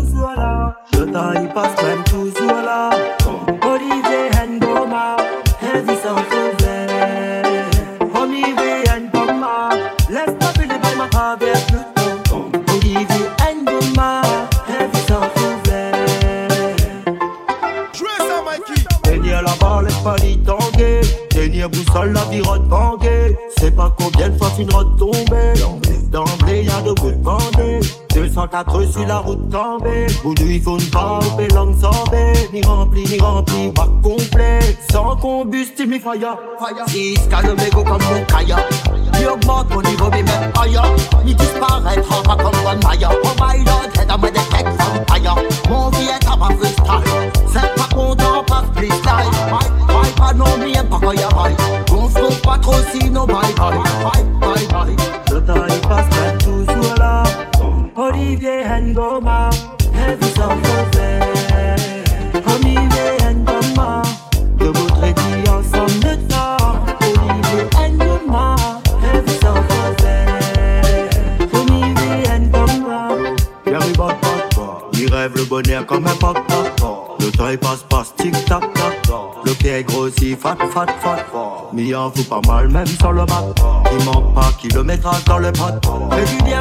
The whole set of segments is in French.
toujours là. Le taille passe même toujours là. Olivier Ngoma, heavy sans couvert. Olivier Ngoma, laisse-moi filer par ma travers le temps. Olivier Ngoma, heavy sans couvert. Jouez ça, Mikey. Tenir la balle, est pas les tanguer. Tenir boussole, la virotte banguée. C'est pas combien de fois une route tombée. D'emblée, y'a de gouttes bandées. 204 sur la route tombée. Boudou, il faut une palpe et langue sorbée. Ni rempli, ni rempli, pas complet. Sans combustible, ni fire. Si calme mégot comme mon kaya. Qui augmente mon niveau, mais même ailleurs. Ni disparaîtra pas comme Van Maya. Oh my lord, head à moi des cakes vampire. Mon vie est à ma freestyle. C'est pas content, pas freestyle. Bye, bye, pas non, bien pas quand y'a bye. On trouve pas trop sinon bye, bye, Olivier Ngoma, heavy sans mauvais. Olivier Ngoma, de beaux traits ensemble de temps. Olivier Ngoma, heavy sans mauvais. Olivier Ngoma, Gary Bot il rêve le bonheur comme un pop Le temps il passe passe tic tac tac Le pied grossit fat fat fat Mais il en fout pas mal même sur le mat Il manque pas kilométrage dans le pot Et du diamant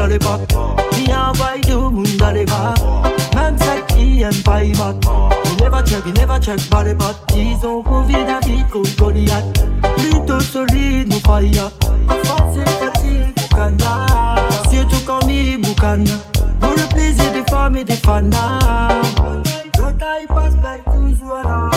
un brand new dans les bottes Il envoie du monde dans les bas Même ceux qui aiment pas y battre Il never check, il never check pas les potes Ils ont convié David contre Goliath Plutôt solide, nous faillat Force et fatigue, canard Surtout quand mi boucane pour le plaisir des femmes et des fanas. Le taille passe belle toujours là.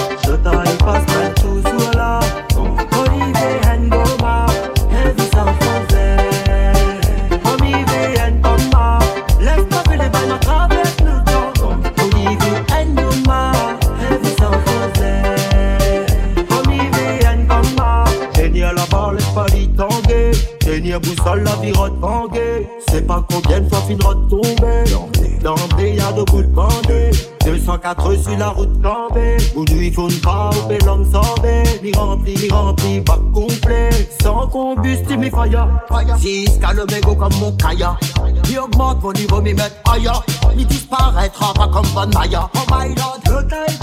Tenir boussole, la virotte banguée. C'est pas combien de fois une route tombée. D'emblée, y'a de bouts de bandés. 204 sur la route. Où il faut une palpe et langue sorbée. Ni rempli, ni rempli, pas complet. Sans combustible, mi fire. Si calme mégot comme mon kaya. Il augmente mon niveau, mi met ailleurs. Il disparaîtra pas comme Van Maya. Oh my lord, le time